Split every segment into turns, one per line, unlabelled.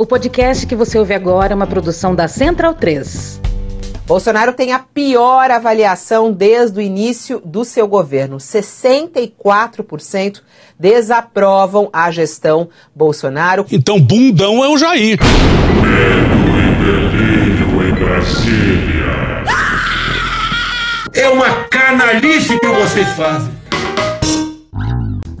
O podcast que você ouve agora é uma produção da Central 3.
Bolsonaro tem a pior avaliação desde o início do seu governo. 64% desaprovam a gestão Bolsonaro.
Então, bundão é o Jair.
Medo e delírio em Brasília.
É uma canalice que vocês fazem.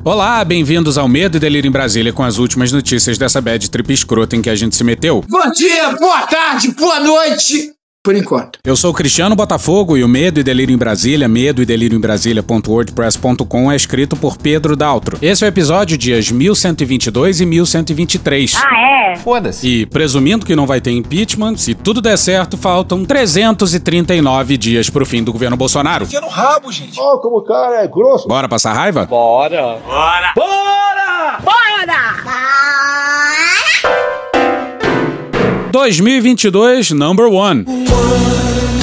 Olá, bem-vindos ao Medo e Delírio em Brasília com as últimas notícias dessa bad trip escrota em que a gente se meteu.
Bom dia, boa tarde, boa noite. Por enquanto.
Eu sou o Cristiano Botafogo e o Medo e Delírio em Brasília, medo e delírio em Brasília.wordpress.com é escrito por Pedro Daltro. Esse é o episódio dias 1122 e 1123.
Ah, é?
Foda-se. E presumindo que não vai ter impeachment, se tudo der certo, faltam 339 dias pro fim do governo Bolsonaro.
Enfia no rabo, gente.
Ó, como o cara é grosso.
Bora passar raiva?
Bora!
Bora!
2022 Number One.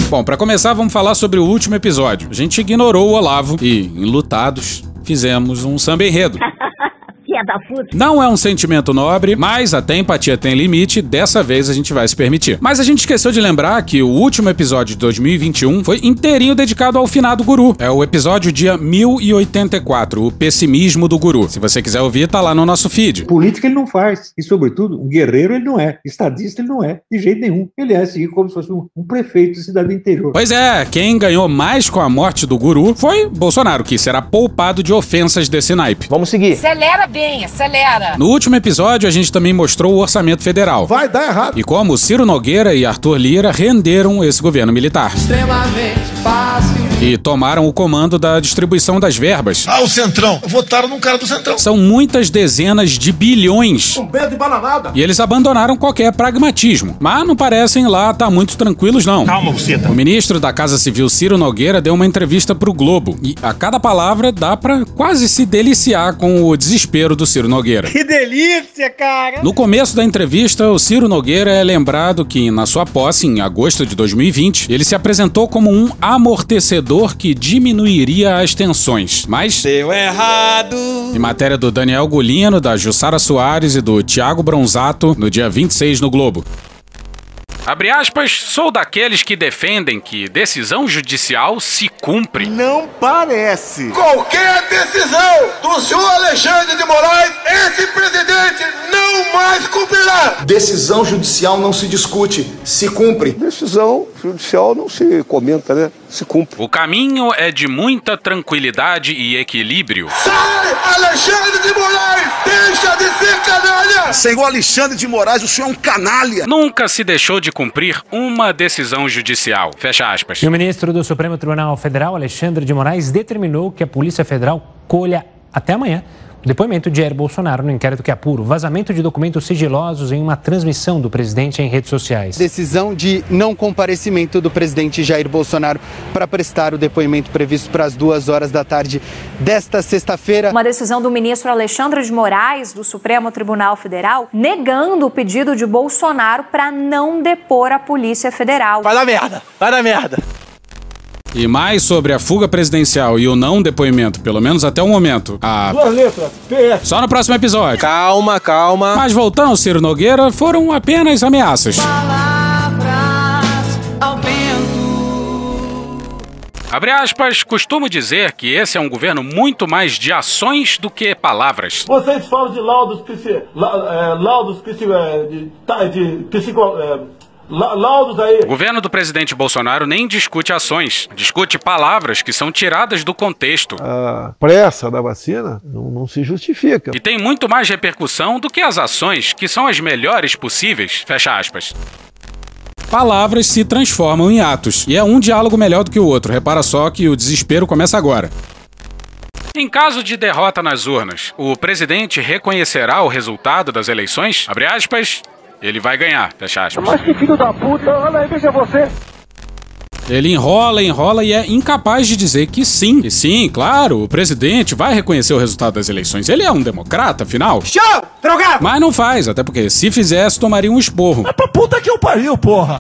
Bom, pra começar, vamos falar sobre o último episódio. A gente ignorou o Olavo e, enlutados, fizemos um samba enredo.
Da puta!
Não é um sentimento nobre, mas até empatia tem limite, dessa vez a gente vai se permitir. Mas a gente esqueceu de lembrar que o último episódio de 2021 foi inteirinho dedicado ao finado guru. É o episódio dia 1084, o pessimismo do guru. Se você quiser ouvir, tá lá no nosso feed.
Política ele não faz. E, sobretudo, um guerreiro ele não é. Estadista ele não é. De jeito nenhum. Ele é assim, como se fosse um, um prefeito de cidade do interior.
Pois é, quem ganhou mais com a morte do guru foi Bolsonaro, que será poupado de ofensas desse naipe.
Vamos seguir.
Acelera bem, acelera!
No último episódio, a gente também mostrou o orçamento federal.
Vai dar errado.
E como Ciro Nogueira e Arthur Lira renderam esse governo militar.
Extremamente fácil.
E tomaram o comando da distribuição das verbas.
Ah, o Centrão. Votaram num cara do Centrão.
São muitas dezenas de bilhões.
Um belo de bananada.
E eles abandonaram qualquer pragmatismo. Mas não parecem lá estar muito tranquilos, não.
Calma, buceta.
O ministro da Casa Civil, Ciro Nogueira, deu uma entrevista pro Globo. E a cada palavra dá pra quase se deliciar com o desespero do Ciro Nogueira.
Que delícia, cara!
No começo da entrevista, o Ciro Nogueira é lembrado que, na sua posse, em agosto de 2020, ele se apresentou como um amortecedor que diminuiria as tensões. Mas,
Deu errado!
em matéria do Daniel Golino, da Jussara Soares e do Tiago Bronzato, no dia 26 no Globo. Abre aspas, sou daqueles que defendem que decisão judicial se cumpre.
Não parece!
Qualquer decisão do senhor Alexandre de Moraes, esse presidente não mais cumprirá.
Decisão judicial não se discute, se cumpre.
Decisão judicial não se comenta, né? Se cumpre.
O caminho é de muita tranquilidade e equilíbrio.
Sai, Alexandre de Moraes! Deixa de ser canalha!
Senhor Alexandre de Moraes, o senhor é um canalha.
Nunca se deixou de cumprir uma decisão judicial. Fecha aspas.
E o ministro do Supremo Tribunal Federal, Alexandre de Moraes, determinou que a Polícia Federal colha até amanhã depoimento de Jair Bolsonaro no inquérito que apura o vazamento de documentos sigilosos em uma transmissão do presidente em redes sociais.
Decisão de não comparecimento do presidente Jair Bolsonaro para prestar o depoimento previsto para as duas horas da tarde desta sexta-feira.
Uma decisão do ministro Alexandre de Moraes, do Supremo Tribunal Federal, negando o pedido de Bolsonaro para não depor a Polícia Federal.
Vai dar merda! Vai dar merda!
E mais sobre a fuga presidencial e o não depoimento, pelo menos até o momento. A...
Duas letras. PS.
Só no próximo episódio.
Calma, calma.
Mas voltando ao Ciro Nogueira, foram apenas ameaças. Abre aspas, costumo dizer que esse é um governo muito mais de ações do que palavras.
Vocês falam de laudos, psi, la, é, laudos psi, é, de, tá, de psico, é, laudos aí.
O governo do presidente Bolsonaro nem discute ações, discute palavras que são tiradas do contexto.
A pressa da vacina não, não se justifica.
E tem muito mais repercussão do que as ações, que são as melhores possíveis. Fecha aspas. Palavras se transformam em atos, e é um diálogo melhor do que o outro. Repara só que o desespero começa agora. Em caso de derrota nas urnas, o presidente reconhecerá o resultado das eleições? Abre aspas, ele vai ganhar. Fecha aspas.
Mas que filho da puta, olha aí, veja você.
Ele enrola, enrola e é incapaz de dizer que sim. E sim, claro, o presidente vai reconhecer o resultado das eleições. Ele é um democrata, afinal.
Show! Drogado!
Mas não faz, até porque se fizesse, tomaria um esporro.
Pra puta que eu pariu, porra!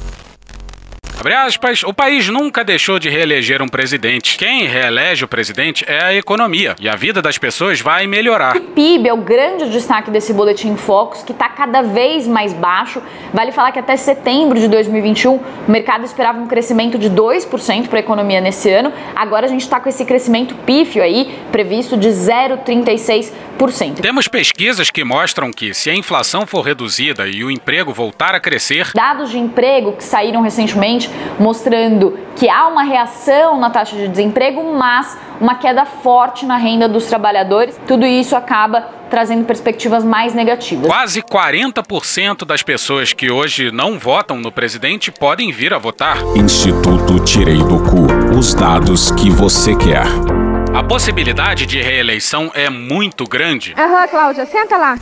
Aspas, o país nunca deixou de reeleger um presidente. Quem reelege o presidente é a economia e a vida das pessoas vai melhorar.
O PIB é o grande destaque desse boletim Focus, que está cada vez mais baixo. Vale falar que até setembro de 2021 o mercado esperava um crescimento de 2% para a economia nesse ano. Agora a gente está com esse crescimento pífio aí, previsto de 0,36%.
Temos pesquisas que mostram que se a inflação for reduzida e o emprego voltar a crescer,
Dados de emprego que saíram recentemente mostrando que há uma reação na taxa de desemprego, mas uma queda forte na renda dos trabalhadores. Tudo isso acaba trazendo perspectivas mais negativas.
quase 40% das pessoas que hoje não votam no presidente podem vir a votar.
Instituto Tirei do Cu. Os dados que você quer.
A possibilidade de reeleição é muito grande.
Aham, Cláudia, senta lá.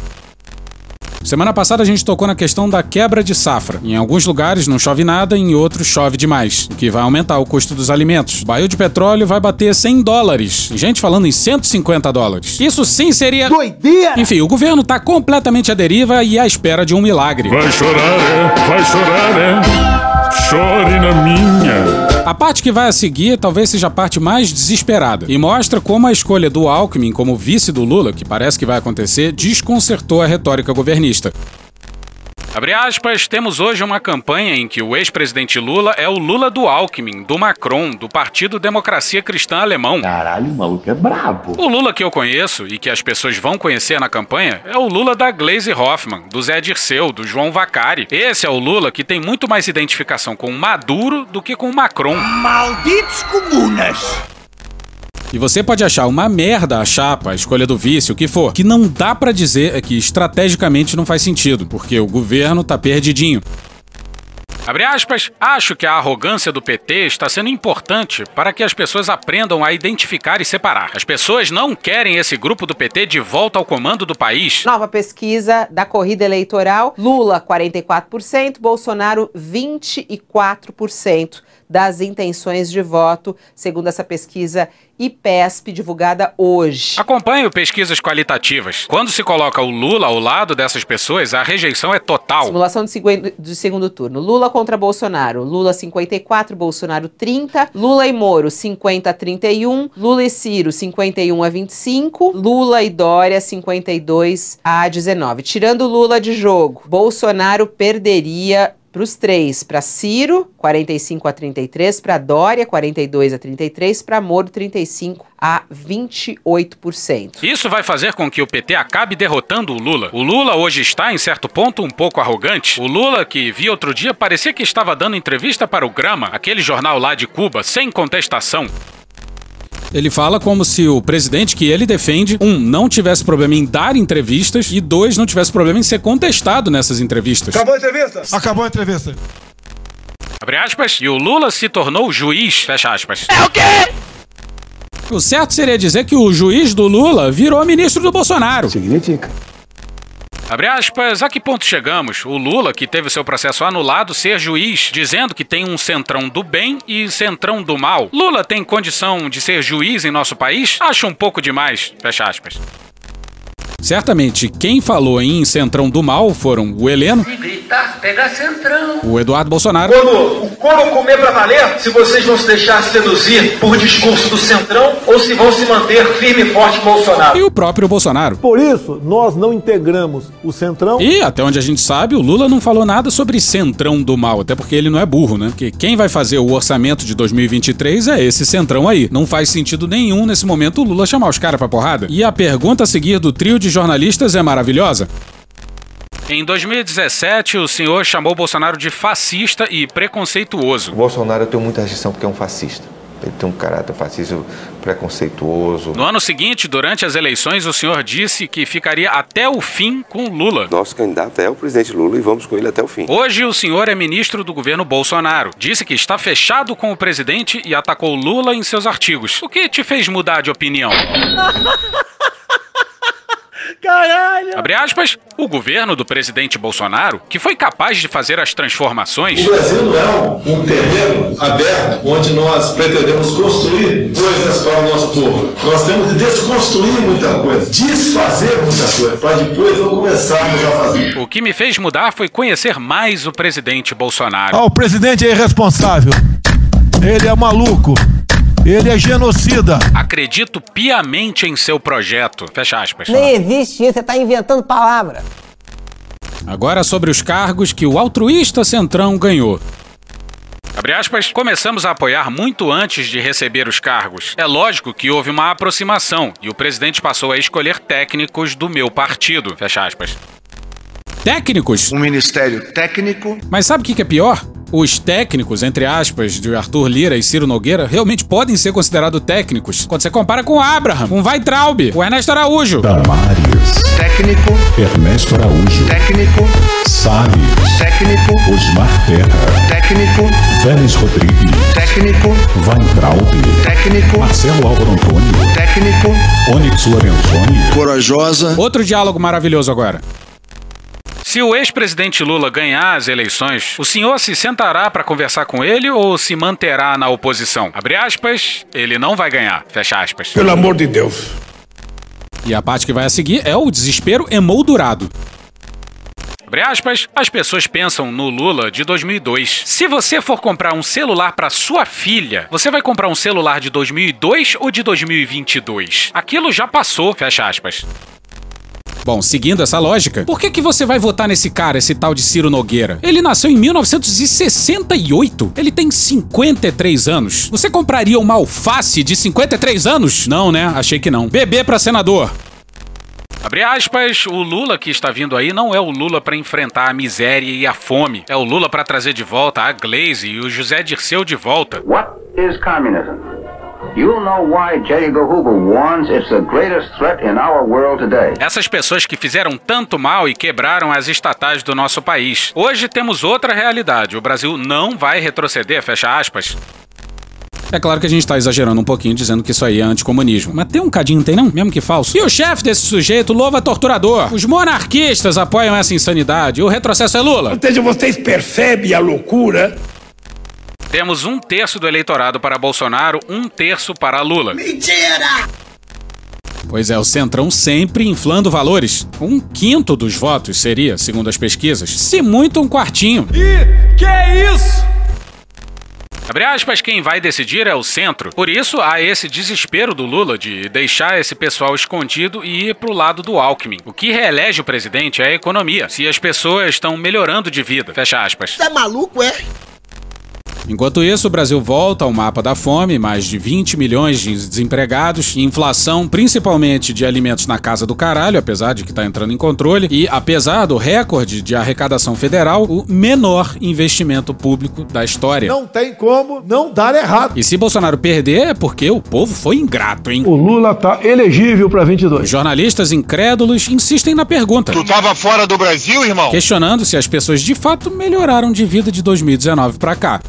Semana passada a gente tocou na questão da quebra de safra. Em alguns lugares não chove nada, em outros chove demais, o que vai aumentar o custo dos alimentos. O barril de petróleo vai bater 100 dólares. Gente falando em 150 dólares. Isso sim seria.
Doideira!
Enfim, o governo tá completamente à deriva e à espera de um milagre.
Vai chorar, é? Vai chorar, é? Chore na minha.
A parte que vai a seguir talvez seja a parte mais desesperada e mostra como a escolha do Alckmin como vice do Lula, que parece que vai acontecer, desconcertou a retórica governista. Abre aspas, temos hoje uma campanha em que o ex-presidente Lula é o Lula do Alckmin, do Macron, do Partido Democracia Cristã Alemão.
Caralho, o maluco é brabo.
O Lula que eu conheço e que as pessoas vão conhecer na campanha é o Lula da Glaze Hoffman, do Zé Dirceu, do João Vacari. Esse é o Lula que tem muito mais identificação com Maduro do que com Macron.
Malditos comunas!
E você pode achar uma merda a chapa, a escolha do vice, o que for, que não dá pra dizer é que estrategicamente não faz sentido, porque o governo tá perdidinho. Abre aspas, acho que a arrogância do PT está sendo importante para que as pessoas aprendam a identificar e separar. As pessoas não querem esse grupo do PT de volta ao comando do país.
Nova pesquisa da corrida eleitoral: Lula 44%, Bolsonaro 24% das intenções de voto, segundo essa pesquisa IPESP divulgada hoje.
Acompanhe pesquisas qualitativas. Quando se coloca o Lula ao lado dessas pessoas, a rejeição é total.
Simulação de segundo turno. Lula contra Bolsonaro. Lula 54, Bolsonaro 30. Lula e Moro 50 a 31. Lula e Ciro 51 a 25. Lula e Dória 52 a 19. Tirando Lula de jogo, Bolsonaro perderia para os três, para Ciro, 45 a 33, para Dória, 42 a 33, para Moro, 35 a 28%.
Isso vai fazer com que o PT acabe derrotando o Lula. O Lula hoje está, em certo ponto, um pouco arrogante. O Lula, que vi outro dia, parecia que estava dando entrevista para o Grama, aquele jornal lá de Cuba, sem contestação. Ele fala como se o presidente que ele defende, um, não tivesse problema em dar entrevistas e dois, não tivesse problema em ser contestado nessas entrevistas.
Acabou a entrevista? Acabou a entrevista.
Abre aspas. E o Lula se tornou juiz, fecha aspas.
É o quê?
O certo seria dizer que o juiz do Lula virou ministro do Bolsonaro.
Significa.
Abre aspas, a que ponto chegamos? O Lula, que teve seu processo anulado, ser juiz, dizendo que tem um centrão do bem e centrão do mal. Lula tem condição de ser juiz em nosso país? Acho um pouco demais. Fecha aspas. Certamente, quem falou em centrão do mal foram o Heleno,
Se gritar, pega centrão.
o Eduardo Bolsonaro
Quando o couro comer pra valer, se vocês vão se deixar seduzir por discurso do Centrão ou se vão se manter firme e forte Bolsonaro.
e o próprio Bolsonaro.
Por isso, nós não integramos o Centrão.
E, até onde a gente sabe, o Lula não falou nada sobre centrão do mal, até porque ele não é burro, né? Porque quem vai fazer o orçamento de 2023 é esse centrão aí. Não faz sentido nenhum nesse momento o Lula chamar os caras pra porrada. E a pergunta a seguir do trio de jornalistas é maravilhosa. Em 2017, o senhor chamou Bolsonaro de fascista e preconceituoso.
O Bolsonaro eu tenho muita rejeição porque é um fascista. Ele tem um caráter fascista preconceituoso.
No ano seguinte, durante as eleições, o senhor disse que ficaria até o fim com Lula.
Nosso candidato é o presidente Lula e vamos com ele até o fim.
Hoje, o senhor é ministro do governo Bolsonaro. Disse que está fechado com o presidente e atacou Lula em seus artigos. O que te fez mudar de opinião? Caralho! Abre aspas, o governo do presidente Bolsonaro, que foi capaz de fazer as transformações.
O Brasil não é um, terreno aberto onde nós pretendemos construir coisas para o nosso povo. Nós temos de desconstruir muita coisa, desfazer muita coisa, para depois não começarmos a fazer.
O que me fez mudar foi conhecer mais o presidente Bolsonaro.
Ah, o presidente é irresponsável. Ele é maluco. Ele é genocida.
Acredito piamente em seu projeto. Fecha aspas.
Nem existe isso, você tá inventando palavra.
Agora sobre os cargos que o altruísta Centrão ganhou. Abre aspas, começamos a apoiar muito antes de receber os cargos. É lógico que houve uma aproximação e o presidente passou a escolher técnicos do meu partido. Fecha aspas. Técnicos?
Um ministério técnico.
Mas sabe o que é pior? Os técnicos, entre aspas, de Arthur Lira e Ciro Nogueira, realmente podem ser considerados técnicos quando você compara com Abraham, com Weitraub, com Ernesto Araújo.
Damares. Técnico.
Ernesto Araújo.
Técnico.
Salles.
Técnico.
Osmar Terra.
Técnico.
Vélez Rodrigues.
Técnico.
Weintraub.
Técnico.
Marcelo Álvaro Antônio.
Técnico.
Onyx Lorenzoni.
Corajosa.
Outro diálogo maravilhoso agora. Se o ex-presidente Lula ganhar as eleições, o senhor se sentará para conversar com ele ou se manterá na oposição? Abre aspas, ele não vai ganhar. Fecha aspas.
Pelo amor de Deus.
E a parte que vai a seguir é o desespero emoldurado. Abre aspas, as pessoas pensam no Lula de 2002. Se você for comprar um celular para sua filha, você vai comprar um celular de 2002 ou de 2022? Aquilo já passou, fecha aspas. Bom, seguindo essa lógica, por que, que você vai votar nesse cara, esse tal de Ciro Nogueira? Ele nasceu em 1968. Ele tem 53 anos. Você compraria uma alface de 53 anos? Não, né? Achei que não. Bebê pra senador. Abre aspas, o Lula que está vindo aí não é o Lula para enfrentar a miséria e a fome. É o Lula para trazer de volta a Glaze e o José Dirceu de volta.
What is communism? You'll know why J. Edgar Hoover warns it's the greatest threat in our world today.
Essas pessoas que fizeram tanto mal e quebraram as estatais do nosso país. Hoje temos outra realidade. O Brasil não vai retroceder, fecha aspas. É claro que a gente tá exagerando um pouquinho dizendo que isso aí é anticomunismo. Mas tem um cadinho, não tem não? Mesmo que falso. E o chefe desse sujeito louva torturador. Os monarquistas apoiam essa insanidade. O retrocesso é Lula.
Ou seja, vocês percebem a loucura?
Temos um terço do eleitorado para Bolsonaro, um terço para Lula.
Mentira!
Pois é, o Centrão sempre inflando valores. Um quinto dos votos seria, segundo as pesquisas, se muito um quartinho.
E que é isso?
Abre aspas, quem vai decidir é o centro. Por isso, há esse desespero do Lula de deixar esse pessoal escondido e ir pro lado do Alckmin. O que reelege o presidente é a economia. Se as pessoas estão melhorando de vida. Fecha aspas.
Você é maluco, é?
Enquanto isso, o Brasil volta ao mapa da fome, mais de 20 milhões de desempregados, inflação principalmente de alimentos na casa do caralho, apesar de que está entrando em controle, e apesar do recorde de arrecadação federal, o menor investimento público da história.
Não tem como não dar errado.
E se Bolsonaro perder, é porque o povo foi ingrato, hein?
O Lula tá elegível para 22.
Os jornalistas incrédulos insistem na pergunta.
Tu tava fora do Brasil, irmão?
Questionando se as pessoas de fato melhoraram de vida de 2019 para cá.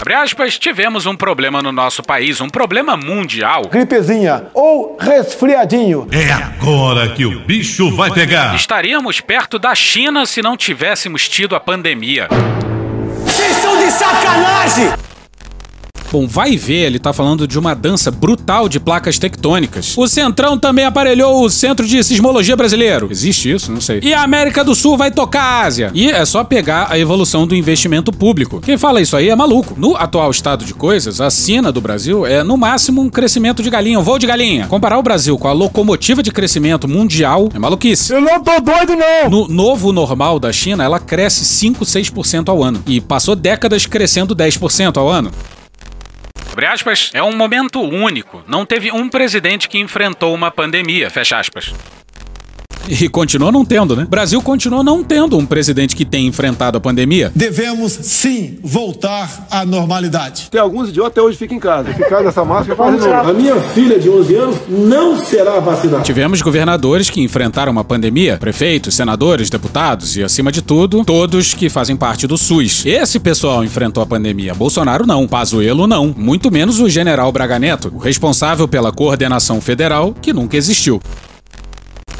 Abre aspas, tivemos um problema no nosso país, um problema mundial.
Gripezinha ou resfriadinho.
É agora que o bicho vai pegar.
Estaríamos perto da China se não tivéssemos tido a pandemia.
Vocês são de sacanagem!
Bom, vai ver, ele tá falando de uma dança brutal de placas tectônicas. O Centrão também aparelhou o Centro de Sismologia Brasileiro. Existe isso? Não sei. E a América do Sul vai tocar a Ásia. E é só pegar a evolução do investimento público. Quem fala isso aí é maluco. No atual estado de coisas, a sina do Brasil é no máximo um crescimento de galinha, um voo de galinha. Comparar o Brasil com a locomotiva de crescimento mundial é maluquice.
Eu não tô doido, não!
No novo normal da China, ela cresce 5, 6% ao ano. E passou décadas crescendo 10% ao ano. Abre aspas, é um momento único. Não teve um presidente que enfrentou uma pandemia. Fecha aspas. E continua não tendo, né? Brasil continua não tendo um presidente que tenha enfrentado a pandemia.
Devemos sim voltar à normalidade.
Tem alguns idiotas até hoje ficam em casa. Ficar nessa máscara faz de novo. A minha filha de 11 anos não será vacinada.
Tivemos governadores que enfrentaram uma pandemia, prefeitos, senadores, deputados e, acima de tudo, todos que fazem parte do SUS. Esse pessoal enfrentou a pandemia. Bolsonaro não, Pazuello não, muito menos o general Braga Neto, o responsável pela coordenação federal que nunca existiu.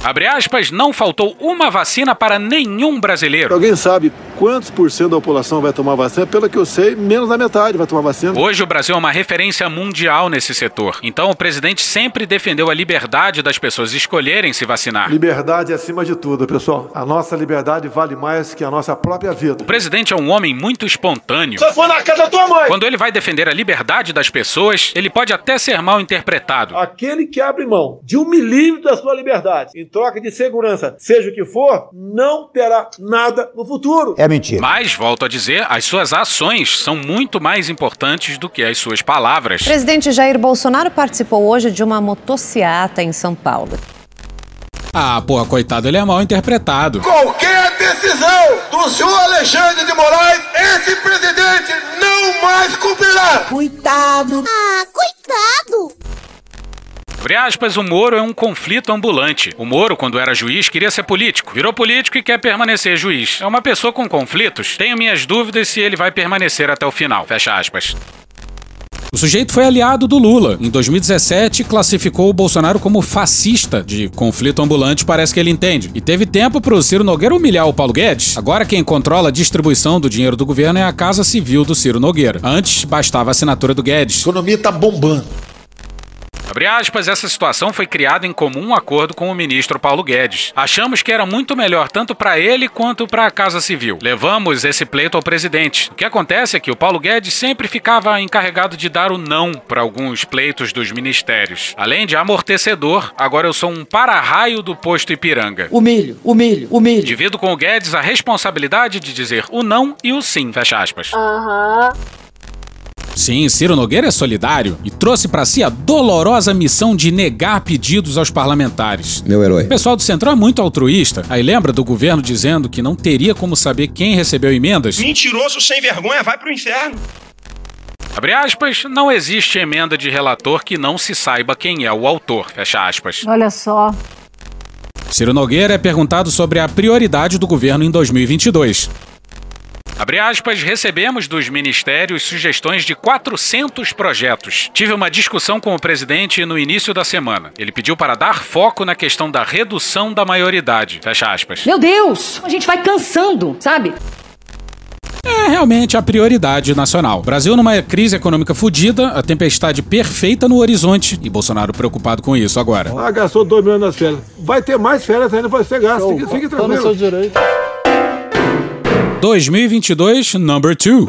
Abre aspas, não faltou uma vacina para nenhum brasileiro.
Alguém sabe quantos por cento da população vai tomar vacina? Pelo que eu sei, menos da metade vai tomar vacina.
Hoje o Brasil é uma referência mundial nesse setor. Então o presidente sempre defendeu a liberdade das pessoas escolherem se vacinar.
Liberdade acima de tudo, pessoal. A nossa liberdade vale mais que a nossa própria vida.
O presidente é um homem muito espontâneo.
Só for na casa da tua mãe.
Quando ele vai defender a liberdade das pessoas, ele pode até ser mal interpretado.
Aquele que abre mão de um milímetro da sua liberdade troca de segurança, seja o que for, não terá nada no futuro.
É mentira.
Mas, volto a dizer, as suas ações são muito mais importantes do que as suas palavras.
O presidente Jair Bolsonaro participou hoje de uma motociata em São Paulo.
Ah, porra, coitado, ele é mal interpretado.
Qualquer decisão do senhor Alexandre de Moraes, esse presidente não mais cumprirá.
Coitado.
Ah, coitado.
Abre aspas, o Moro é um conflito ambulante. O Moro, quando era juiz, queria ser político. Virou político e quer permanecer juiz. É uma pessoa com conflitos. Tenho minhas dúvidas se ele vai permanecer até o final. Fecha aspas. O sujeito foi aliado do Lula. Em 2017, classificou o Bolsonaro como fascista de conflito ambulante, parece que ele entende. E teve tempo para o Ciro Nogueira humilhar o Paulo Guedes. Agora quem controla a distribuição do dinheiro do governo é a Casa Civil do Ciro Nogueira. Antes, bastava a assinatura do Guedes.
A economia tá bombando.
Abre aspas, essa situação foi criada em comum acordo com o ministro Paulo Guedes. Achamos que era muito melhor tanto para ele quanto para a Casa Civil. Levamos esse pleito ao presidente. O que acontece é que o Paulo Guedes sempre ficava encarregado de dar o não para alguns pleitos dos ministérios. Além de amortecedor, agora eu sou um para-raio do posto Ipiranga.
Humilho, humilho, humilho.
Divido com o Guedes a responsabilidade de dizer o não e o sim, fecha aspas.
Aham.
Sim, Ciro Nogueira é solidário e trouxe para si a dolorosa missão de negar pedidos aos parlamentares.
Meu herói.
O pessoal do Centrão é muito altruísta. Aí lembra do governo dizendo que não teria como saber quem recebeu emendas?
Mentiroso sem vergonha, vai pro inferno.
Abre aspas, não existe emenda de relator que não se saiba quem é o autor. Fecha aspas.
Olha só.
Ciro Nogueira é perguntado sobre a prioridade do governo em 2022. Abre aspas, recebemos dos ministérios sugestões de 400 projetos. Tive uma discussão com o presidente no início da semana. Ele pediu para dar foco na questão da redução da maioridade. Fecha aspas.
Meu Deus, a gente vai cansando, sabe?
É realmente a prioridade nacional. Brasil numa crise econômica fodida, a tempestade perfeita no horizonte e Bolsonaro preocupado com isso agora.
Ah, gastou 2 milhões nas férias. Vai ter mais férias ainda, vai ser gasto. Fique, fique Tá no tranquilo. seu direito.
2022, number 2.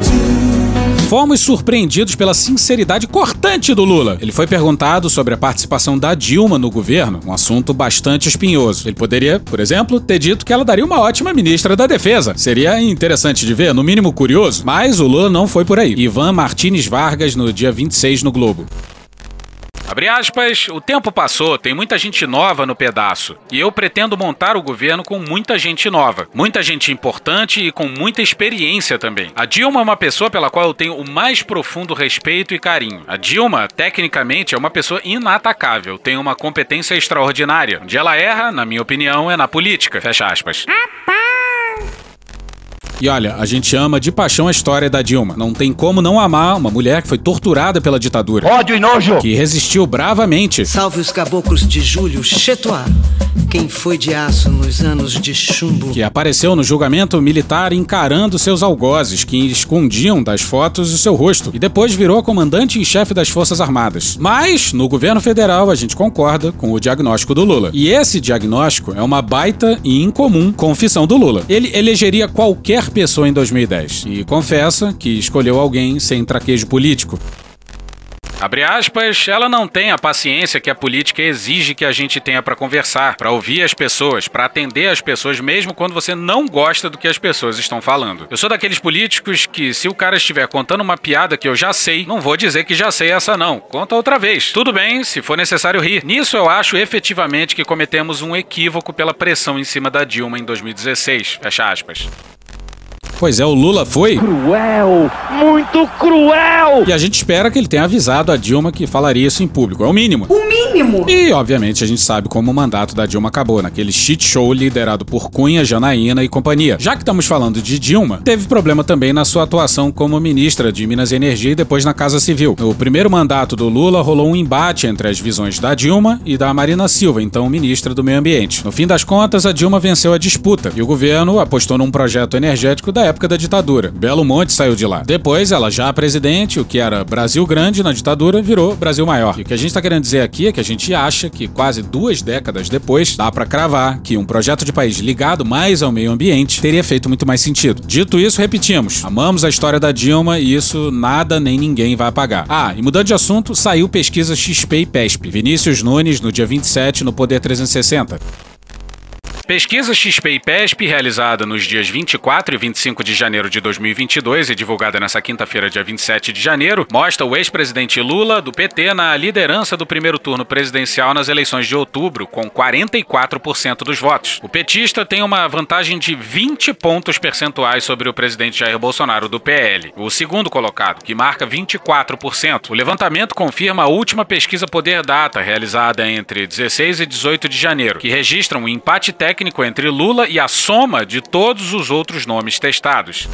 Fomos surpreendidos pela sinceridade cortante do Lula. Ele foi perguntado sobre a participação da Dilma no governo, um assunto bastante espinhoso. Ele poderia, por exemplo, ter dito que ela daria uma ótima ministra da Defesa. Seria interessante de ver, no mínimo curioso. Mas o Lula não foi por aí. Ivan Martins Vargas no dia 26 no Globo. Abre aspas, o tempo passou, tem muita gente nova no pedaço. E eu pretendo montar o governo com muita gente nova. Muita gente importante e com muita experiência também. A Dilma é uma pessoa pela qual eu tenho o mais profundo respeito e carinho. A Dilma, tecnicamente, é uma pessoa inatacável, tem uma competência extraordinária. Onde ela erra, na minha opinião, é na política. Fecha aspas. E olha, a gente ama de paixão a história da Dilma. Não tem como não amar uma mulher que foi torturada pela ditadura.
Ódio e nojo.
Que resistiu bravamente.
Salve os caboclos de Júlio Chetoir. Quem foi de aço nos anos de chumbo.
Que apareceu no julgamento militar encarando seus algozes, que escondiam das fotos o seu rosto. E depois virou comandante em chefe das Forças Armadas. Mas, no governo federal, a gente concorda com o diagnóstico do Lula. E esse diagnóstico é uma baita e incomum confissão do Lula. Ele elegeria qualquer pessoa em 2010 e confessa que escolheu alguém sem traquejo político. Abre aspas, ela não tem a paciência que a política exige que a gente tenha para conversar, para ouvir as pessoas, para atender as pessoas, mesmo quando você não gosta do que as pessoas estão falando. Eu sou daqueles políticos que, se o cara estiver contando uma piada que eu já sei, não vou dizer que já sei essa não. Conta outra vez. Tudo bem, se for necessário rir. Nisso eu acho efetivamente que cometemos um equívoco pela pressão em cima da Dilma em 2016. Fecha aspas. Pois é, o Lula foi.
Cruel! Muito cruel!
E a gente espera que ele tenha avisado a Dilma que falaria isso em público. É o mínimo.
O mínimo!
E, obviamente, a gente sabe como o mandato da Dilma acabou, naquele shit show liderado por Cunha, Janaína e companhia. Já que estamos falando de Dilma, teve problema também na sua atuação como ministra de Minas e Energia e depois na Casa Civil. No primeiro mandato do Lula rolou um embate entre as visões da Dilma e da Marina Silva, então ministra do Meio Ambiente. No fim das contas, a Dilma venceu a disputa e o governo apostou num projeto energético da época da ditadura. Belo Monte saiu de lá. Depois, ela já presidente, o que era Brasil Grande na ditadura, virou Brasil Maior. E o que a gente está querendo dizer aqui é que a gente acha que quase duas décadas depois, dá para cravar que um projeto de país ligado mais ao meio ambiente teria feito muito mais sentido. Dito isso, repetimos: amamos a história da Dilma e isso nada nem ninguém vai apagar. Ah, e mudando de assunto, saiu pesquisa XP e PESP. Vinícius Nunes, no dia 27, no Poder 360. Pesquisa XP e PESP, realizada nos dias 24 e 25 de janeiro de 2022 e divulgada nessa quinta-feira, dia 27 de janeiro, mostra o ex-presidente Lula, do PT, na liderança do primeiro turno presidencial nas eleições de outubro, com 44% dos votos. O petista tem uma vantagem de 20 pontos percentuais sobre o presidente Jair Bolsonaro, do PL. O segundo colocado, que marca 24%. O levantamento confirma a última pesquisa Poder Data, realizada entre 16 e 18 de janeiro, que registra um empate técnico técnico entre Lula e a soma de todos os outros nomes testados.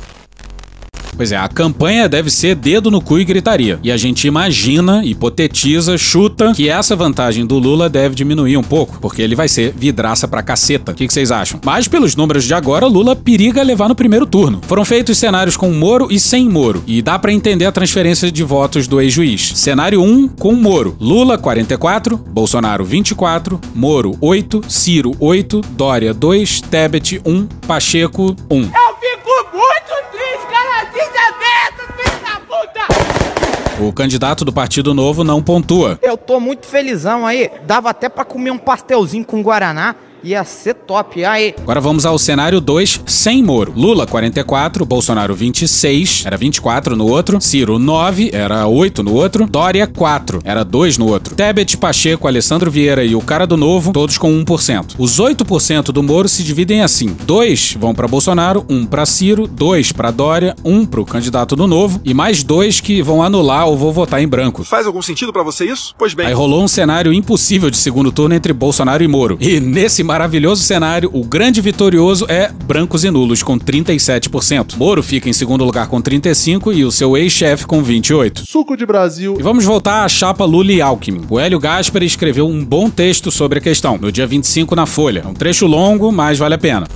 Pois é, a campanha deve ser dedo no cu e gritaria. E a gente imagina, hipotetiza, chuta que essa vantagem do Lula deve diminuir um pouco, porque ele vai ser vidraça pra caceta. O que, vocês acham? Mas pelos números de agora, Lula periga levar no primeiro turno. Foram feitos cenários com Moro e sem Moro, e dá para entender a transferência de votos do ex-juiz. Cenário 1 com Moro: Lula 44, Bolsonaro 24, Moro 8, Ciro 8, Dória 2, Tebet 1, Pacheco 1.
Eu fico muito triste, cara! Desaberto, filho da puta!
O candidato do Partido Novo não pontua.
Eu tô muito felizão aí. Dava até pra comer um pastelzinho com Guaraná. Ia ser top, aí.
Agora vamos ao cenário 2, sem Moro. Lula 44, Bolsonaro 26, era 24 no outro. Ciro 9, era 8 no outro. Dória 4, era 2 no outro. Tebet, Pacheco, Alessandro Vieira e o cara do Novo, todos com 1%. Os 8% do Moro se dividem assim: 2 vão para Bolsonaro, 1 para Ciro, 2 para Dória, 1 pro candidato do Novo e mais dois que vão anular ou vou votar em branco.
Faz algum sentido para você isso? Pois bem.
Aí rolou um cenário impossível de segundo turno entre Bolsonaro e Moro. E nesse maravilhoso cenário, o grande vitorioso é brancos e nulos, com 37%. Moro fica em segundo lugar com 35% e o seu ex-chefe com 28%.
Suco de Brasil.
E vamos voltar à chapa Lula e Alckmin. O Hélio Gaspar escreveu um bom texto sobre a questão, no dia 25 na Folha. É um trecho longo, mas vale a pena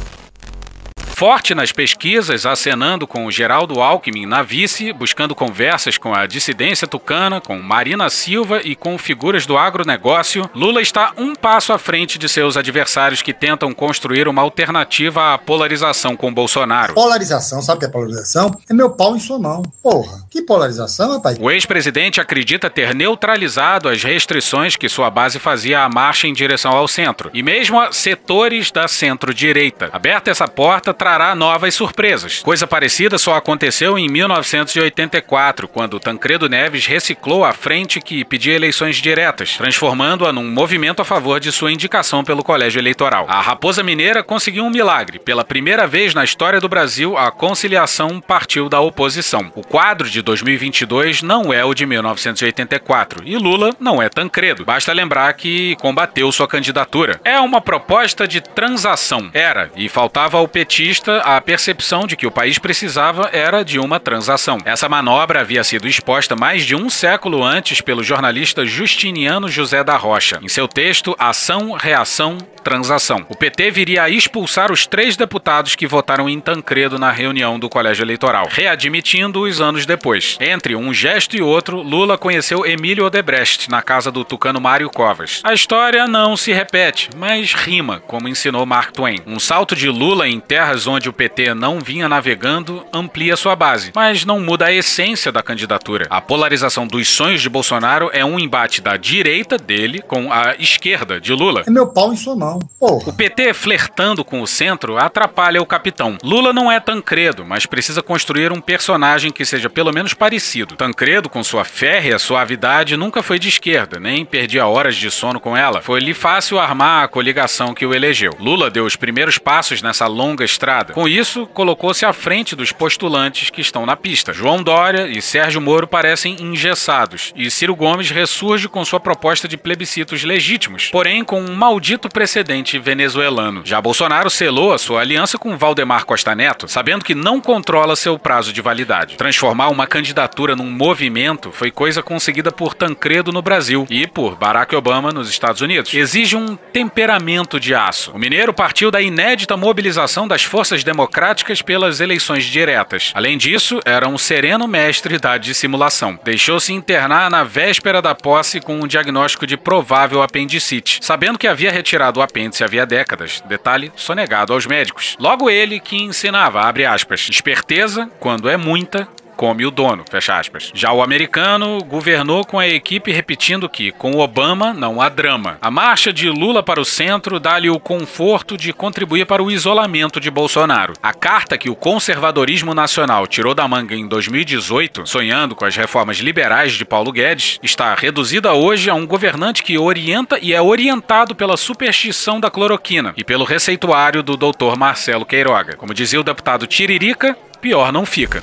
forte nas pesquisas, acenando com o Geraldo Alckmin na vice, buscando conversas com a dissidência tucana, com Marina Silva e com figuras do agronegócio, Lula está um passo à frente de seus adversários que tentam construir uma alternativa à polarização com Bolsonaro.
Polarização, sabe o que é polarização? É meu pau em sua mão. Porra, que polarização, rapaz?
O ex-presidente acredita ter neutralizado as restrições que sua base fazia à marcha em direção ao centro, e mesmo a setores da centro-direita. Aberta essa porta, trará novas surpresas. Coisa parecida só aconteceu em 1984, quando Tancredo Neves reciclou a frente que pedia eleições diretas, transformando-a num movimento a favor de sua indicação pelo colégio eleitoral. A Raposa Mineira conseguiu um milagre. Pela primeira vez na história do Brasil, a conciliação partiu da oposição. O quadro de 2022 não é o de 1984 e Lula não é Tancredo. Basta lembrar que combateu sua candidatura. É uma proposta de transação. Era, e faltava ao petista a percepção de que o país precisava era de uma transação. Essa manobra havia sido exposta mais de um século antes pelo jornalista Justiniano José da Rocha, em seu texto Ação, Reação, Transação. O PT viria a expulsar os três deputados que votaram em Tancredo na reunião do Colégio Eleitoral, readmitindo-os anos depois. Entre um gesto e outro, Lula conheceu Emílio Odebrecht na casa do tucano Mário Covas. A história não se repete, mas rima, como ensinou Mark Twain. Um salto de Lula em terras onde o PT não vinha navegando amplia sua base, mas não muda a essência da candidatura. A polarização dos sonhos de Bolsonaro é um embate da direita dele com a esquerda de Lula.
É meu pau em sua mão. Porra.
O PT flertando com o centro atrapalha o capitão. Lula não é Tancredo, mas precisa construir um personagem que seja pelo menos parecido. Tancredo, com sua férrea suavidade, nunca foi de esquerda, nem perdia horas de sono com ela. Foi-lhe fácil armar a coligação que o elegeu. Lula deu os primeiros passos nessa longa estrada estrada. Com isso, colocou-se à frente dos postulantes que estão na pista. João Dória e Sérgio Moro parecem engessados, e Ciro Gomes ressurge com sua proposta de plebiscitos legítimos, porém com um maldito precedente venezuelano. Já Bolsonaro selou a sua aliança com Valdemar Costa Neto, sabendo que não controla seu prazo de validade. Transformar uma candidatura num movimento foi coisa conseguida por Tancredo no Brasil e por Barack Obama nos Estados Unidos. Exige um temperamento de aço. O mineiro partiu da inédita mobilização das forças democráticas pelas eleições diretas. Além disso, era um sereno mestre da dissimulação. Deixou-se internar na véspera da posse com um diagnóstico de provável apendicite, sabendo que havia retirado o apêndice havia décadas. Detalhe sonegado aos médicos. Logo ele que ensinava, abre aspas, esperteza, quando é muita, come o dono, fecha aspas. Já o americano governou com a equipe repetindo que, com Obama, não há drama. A marcha de Lula para o centro dá-lhe o conforto de contribuir para o isolamento de Bolsonaro. A carta que o conservadorismo nacional tirou da manga em 2018, sonhando com as reformas liberais de Paulo Guedes, está reduzida hoje a um governante que orienta e é orientado pela superstição da cloroquina e pelo receituário do Dr. Marcelo Queiroga. Como dizia o deputado Tiririca, pior não fica.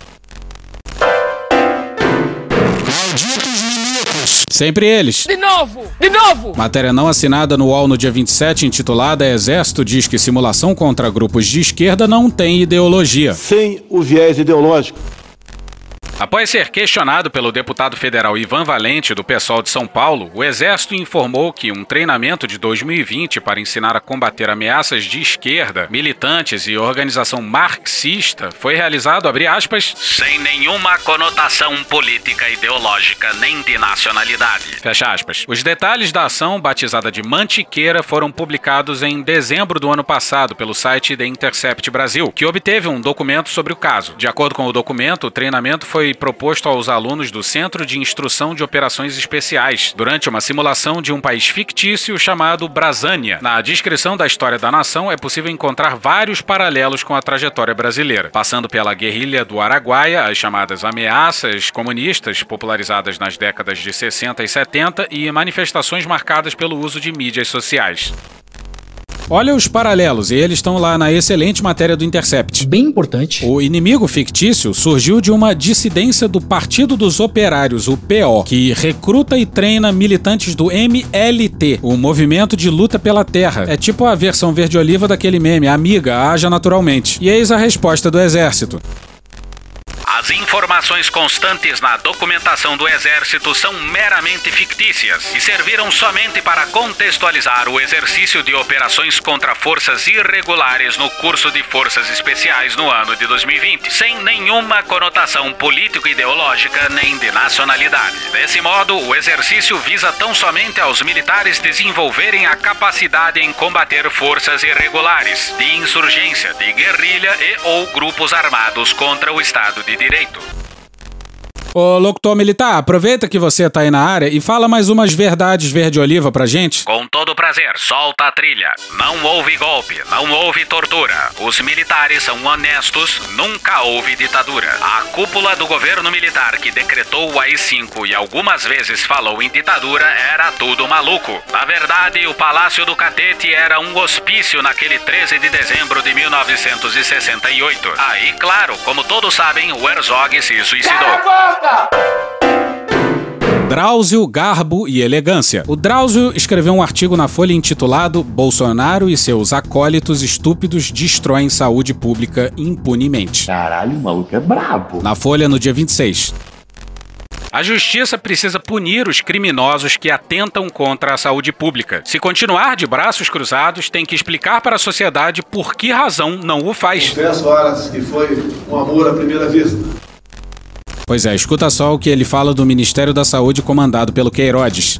Sempre eles.
De novo! De novo!
Matéria não assinada no UOL no dia 27, intitulada Exército diz que simulação contra grupos de esquerda não tem ideologia.
Sem o viés ideológico.
Após ser questionado pelo deputado federal Ivan Valente, do PSOL de São Paulo, o Exército informou que um treinamento de 2020 para ensinar a combater ameaças de esquerda, militantes e organização marxista foi realizado, aspas, sem nenhuma conotação política, ideológica nem de nacionalidade. Fecha aspas. Os detalhes da ação, batizada de Mantiqueira, foram publicados em dezembro do ano passado pelo site The Intercept Brasil, que obteve um documento sobre o caso. De acordo com o documento, o treinamento foi proposto aos alunos do Centro de Instrução de Operações Especiais, durante uma simulação de um país fictício chamado Brasânia. Na descrição da história da nação é possível encontrar vários paralelos com a trajetória brasileira, passando pela guerrilha do Araguaia, as chamadas ameaças comunistas popularizadas nas décadas de 60 e 70 e manifestações marcadas pelo uso de mídias sociais. Olha os paralelos, e eles estão lá na excelente matéria do Intercept.
Bem importante.
O inimigo fictício surgiu de uma dissidência do Partido dos Operários, o PO, que recruta e treina militantes do MLT, o Movimento de Luta pela Terra. É tipo a versão verde-oliva daquele meme, amiga, haja naturalmente. E eis a resposta do Exército. As informações constantes na documentação do Exército são meramente fictícias e serviram somente para contextualizar o exercício de operações contra forças irregulares no curso de Forças Especiais no ano de 2020, sem nenhuma conotação político-ideológica nem de nacionalidade. Desse modo, o exercício visa tão somente aos militares desenvolverem a capacidade em combater forças irregulares, de insurgência, de guerrilha e ou grupos armados contra o Estado de Direito direito. Ô, locutor militar, aproveita que você tá aí na área e fala mais umas verdades verde-oliva pra gente. Com todo prazer, solta a trilha. Não houve golpe, não houve tortura. Os militares são honestos, nunca houve ditadura. A cúpula do governo militar que decretou o AI-5 e algumas vezes falou em ditadura era tudo maluco. Na verdade, o Palácio do Catete era um hospício naquele 13 de dezembro de 1968. Aí, claro, como todos sabem, o Herzog se suicidou. Drauzio, Garbo e Elegância. O Drauzio escreveu um artigo na Folha intitulado Bolsonaro e seus acólitos estúpidos destroem saúde pública impunemente.
Caralho, o maluco é brabo.
Na Folha, no dia 26. A justiça precisa punir os criminosos que atentam contra a saúde pública. Se continuar de braços cruzados, tem que explicar para a sociedade por que razão não o faz.
Confesso horas que foi um amor à primeira vista.
Pois é, escuta só o que ele fala do Ministério da Saúde comandado pelo Queirodes.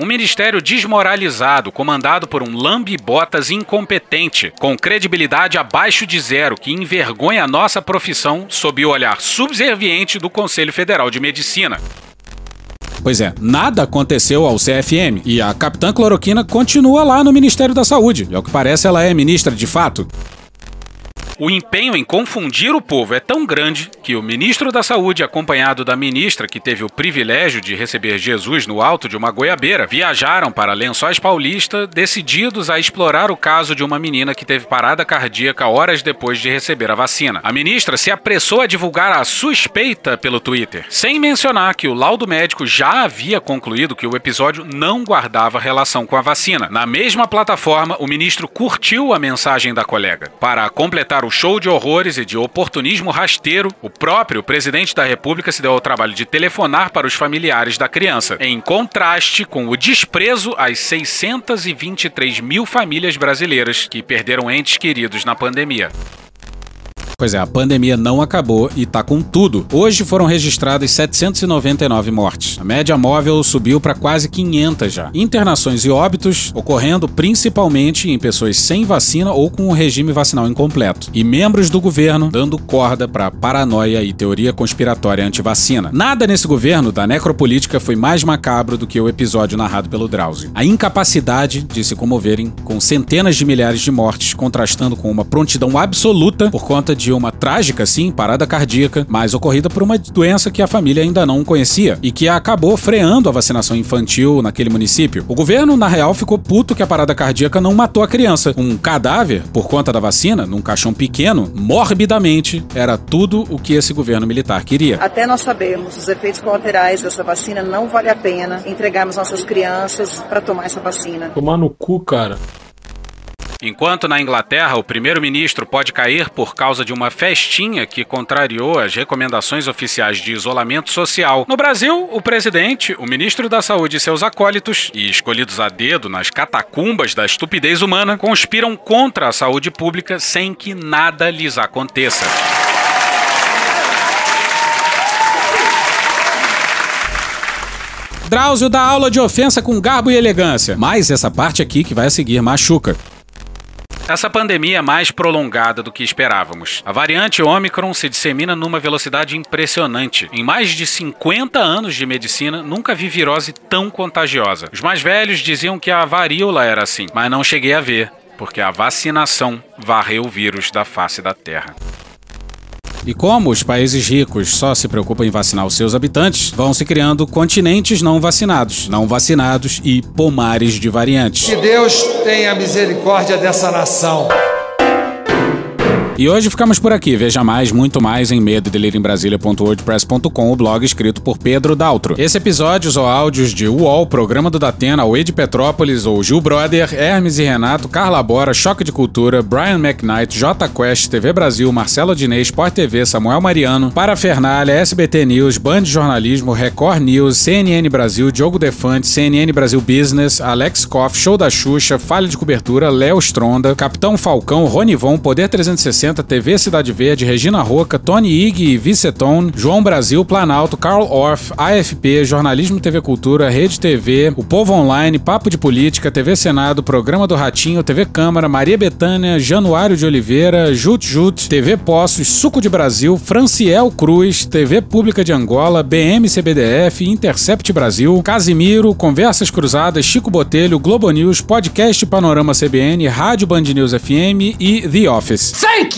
Um ministério desmoralizado, comandado por um lambe-botas incompetente, com credibilidade abaixo de zero, que envergonha a nossa profissão sob o olhar subserviente do Conselho Federal de Medicina. Pois é, nada aconteceu ao CFM e a capitã Cloroquina continua lá no Ministério da Saúde. E ao que parece, ela é ministra de fato. O empenho em confundir o povo é tão grande que o ministro da Saúde, acompanhado da ministra que teve o privilégio de receber Jesus no alto de uma goiabeira, viajaram para Lençóis Paulista decididos a explorar o caso de uma menina que teve parada cardíaca horas depois de receber a vacina. A ministra se apressou a divulgar a suspeita pelo Twitter, sem mencionar que o laudo médico já havia concluído que o episódio não guardava relação com a vacina. Na mesma plataforma, o ministro curtiu a mensagem da colega. Para completar o show de horrores e de oportunismo rasteiro, o próprio presidente da República se deu ao trabalho de telefonar para os familiares da criança, em contraste com o desprezo às 623 mil famílias brasileiras que perderam entes queridos na pandemia. Pois é, a pandemia não acabou e tá com tudo. Hoje foram registradas 799 mortes. A média móvel subiu para quase 500 já. Internações e óbitos ocorrendo principalmente em pessoas sem vacina ou com o regime vacinal incompleto. E membros do governo dando corda para paranoia e teoria conspiratória anti-vacina. Nada nesse governo da necropolítica foi mais macabro do que o episódio narrado pelo Drauzio. A incapacidade de se comoverem com centenas de milhares de mortes, contrastando com uma prontidão absoluta por conta de de uma trágica, sim, parada cardíaca, mas ocorrida por uma doença que a família ainda não conhecia e que acabou freando a vacinação infantil naquele município. O governo, na real, ficou puto que a parada cardíaca não matou a criança. Um cadáver, por conta da vacina, num caixão pequeno, morbidamente, era tudo o que esse governo militar queria.
Até nós sabemos os efeitos colaterais dessa vacina, não vale a pena entregarmos nossas crianças para tomar essa vacina.
Tomar no cu, cara.
Enquanto na Inglaterra o primeiro-ministro pode cair por causa de uma festinha que contrariou as recomendações oficiais de isolamento social, no Brasil, o presidente, o ministro da Saúde e seus acólitos, e escolhidos a dedo nas catacumbas da estupidez humana, conspiram contra a saúde pública sem que nada lhes aconteça. Drauzio dá aula de ofensa com garbo e elegância, mas essa parte aqui que vai a seguir machuca. Essa pandemia é mais prolongada do que esperávamos. A variante Omicron se dissemina numa velocidade impressionante. Em mais de 50 anos de medicina, nunca vi virose tão contagiosa. Os mais velhos diziam que a varíola era assim, mas não cheguei a ver, porque a vacinação varreu o vírus da face da Terra. E como os países ricos só se preocupam em vacinar os seus habitantes, vão se criando continentes não vacinados, não vacinados e pomares de variantes.
Que Deus tenha misericórdia dessa nação.
E hoje ficamos por aqui. Veja mais, muito mais em medo o blog escrito por Pedro Daltro. Esse episódios ou áudios de UOL, Programa do Datena, Wade de Petrópolis ou Gil Brother, Hermes e Renato, Carla Bora, Choque de Cultura, Brian McKnight, J Quest, TV Brasil, Marcelo Dinês, Sport TV, Samuel Mariano, Parafernália, SBT News, Band Jornalismo, Record News, CNN Brasil, Diogo Defante, CNN Brasil Business, Alex Koff, Show da Xuxa, Falha de Cobertura, Léo Stronda, Capitão Falcão, Ronivon, Poder 360, TV Cidade Verde, Regina Roca, Tony Ig e Viceton, João Brasil, Planalto, Carl Orff, AFP, Jornalismo TV Cultura, Rede TV, O Povo Online, Papo de Política, TV Senado, Programa do Ratinho, TV Câmara, Maria Betânia, Januário de Oliveira, Jut Jut, TV Poços, Suco de Brasil, Franciel Cruz, TV Pública de Angola, BMCBDF, Intercept Brasil, Casimiro, Conversas Cruzadas, Chico Botelho, Globo News, Podcast Panorama CBN, Rádio Band News FM e The Office.
Thank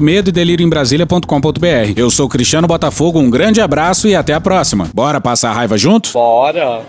medo e delírio em Brasília.com.br. Eu sou Cristiano Botafogo, um grande abraço e até a próxima. Bora passar a raiva junto?
Bora!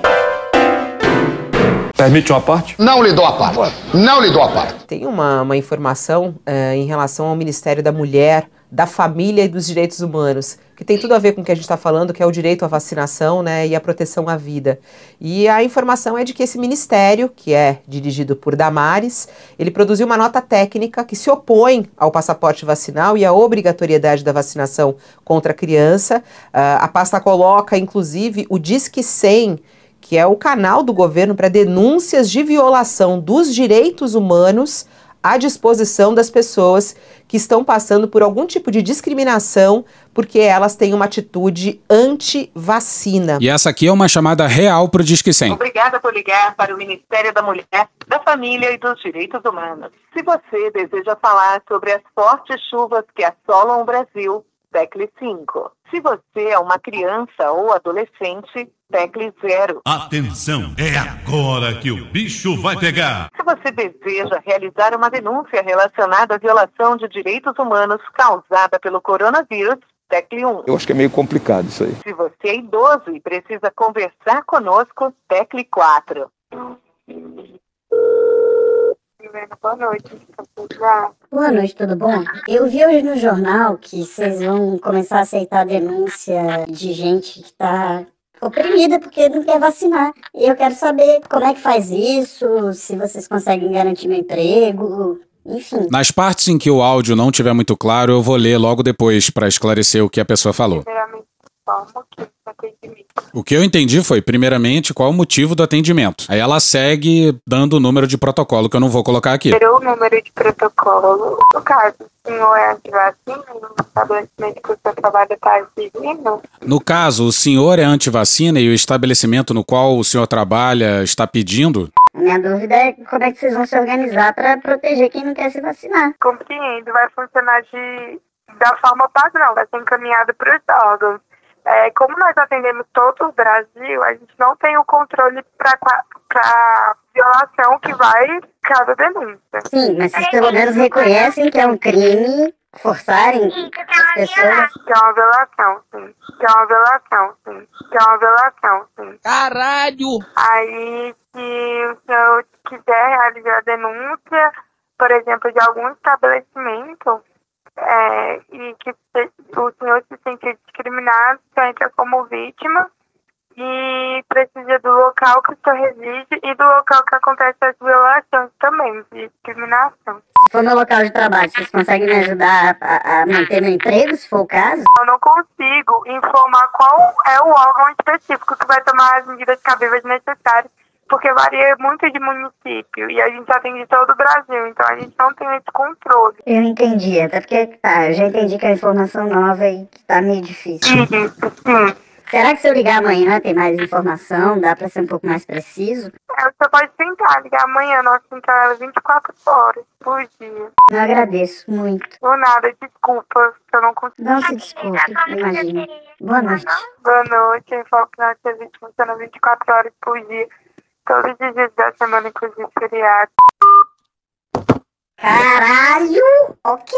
Permite uma parte?
Não lhe dou a parte. Não lhe dou a parte.
Tem uma, uma informação uh, em relação ao Ministério da Mulher, da Família e dos Direitos Humanos que tem tudo a ver com o que a gente está falando, que é o direito à vacinação né, e a proteção à vida. E a informação é de que esse ministério, que é dirigido por Damares, ele produziu uma nota técnica que se opõe ao passaporte vacinal e à obrigatoriedade da vacinação contra a criança. Uh, a pasta coloca, inclusive, o Disque 100 que é o canal do governo para denúncias de violação dos direitos humanos à disposição das pessoas que estão passando por algum tipo de discriminação porque elas têm uma atitude anti-vacina.
E essa aqui é uma chamada real pro Disque 100.
Obrigada por ligar para o Ministério da Mulher, da Família e dos Direitos Humanos. Se você deseja falar sobre as fortes chuvas que assolam o Brasil, tecle 5. Se você é uma criança ou adolescente, tecle 0.
Atenção, é agora que o bicho vai pegar.
Se você deseja realizar uma denúncia relacionada à violação de direitos humanos causada pelo coronavírus, tecle 1.
Eu acho que é meio complicado isso aí.
Se você é idoso e precisa conversar conosco, tecle 4.
Boa noite.
Boa noite, tudo bom? Eu vi hoje no jornal que vocês vão começar a aceitar denúncia de gente que tá oprimida porque não quer vacinar. E eu quero saber como é que faz isso, se vocês conseguem garantir meu emprego, enfim.
Nas partes em que o áudio não estiver muito claro, eu vou ler logo depois para esclarecer o que a pessoa falou. O que eu entendi foi, primeiramente, qual o motivo do atendimento. Aí ela segue dando o número de protocolo que eu não vou colocar aqui.
o número de protocolo. No caso, o senhor é antivacina no estabelecimento que o seu trabalho está exigindo?
No caso, o senhor é antivacina e o estabelecimento no qual o senhor trabalha está pedindo?
Minha dúvida é como é que vocês vão se organizar para proteger quem não quer se vacinar.
Compreendo, vai funcionar de, da forma padrão, vai ser encaminhado para os órgãos. É, como nós atendemos todo o Brasil, a gente não tem o controle para violação que vai cada denúncia.
Sim, mas vocês pelo menos reconhecem que é um crime forçarem as pessoas.
Que é uma violação, sim. Que é uma violação, sim. Que é uma violação, sim.
Caralho!
Aí, se o senhor quiser realizar a denúncia, por exemplo, de algum estabelecimento, é, e que o senhor se sentir discriminado, só entra como vítima e precisa do local que o senhor reside e do local que acontece as violações também, de discriminação.
Se for no local de trabalho, vocês conseguem me ajudar a, a manter meu emprego, se for o caso?
Eu não consigo informar qual é o órgão específico que vai tomar as medidas cabíveis necessárias porque varia muito de município e a gente atende todo o Brasil, então a gente não tem esse controle.
Eu entendi, até porque tá, eu já entendi que é informação nova e que tá meio difícil.
Sim.
Será que se eu ligar amanhã tem mais informação? Dá pra ser um pouco mais preciso?
É, você pode tentar ligar amanhã, nós tentamos 24 horas por dia.
Eu agradeço muito.
Por nada, desculpa se eu não consigo.
Não se desculpe, imagina. Boa noite.
Boa noite, eu falo que nós funciona 24 horas por dia. Todos os dias da semana, inclusive feriado.
Caralho! Ok.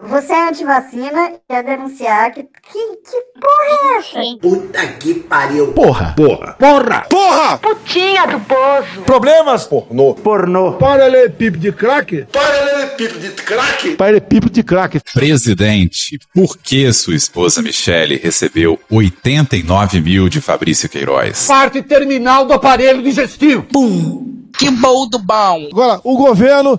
Você é antivacina e quer denunciar que. Que, que porra é essa?
Puta que pariu.
Porra.
Porra.
Porra. Porra.
Putinha do poço.
Problemas?
Pornô.
Pornô.
Paralelepípedo de crack?
Paralelepípedo de crack?
Paralelepípedo de crack.
Presidente, por que sua esposa Michele recebeu 89 mil de Fabrício Queiroz?
Parte terminal do aparelho digestivo.
Pum. Que bom do bom.
Agora, o governo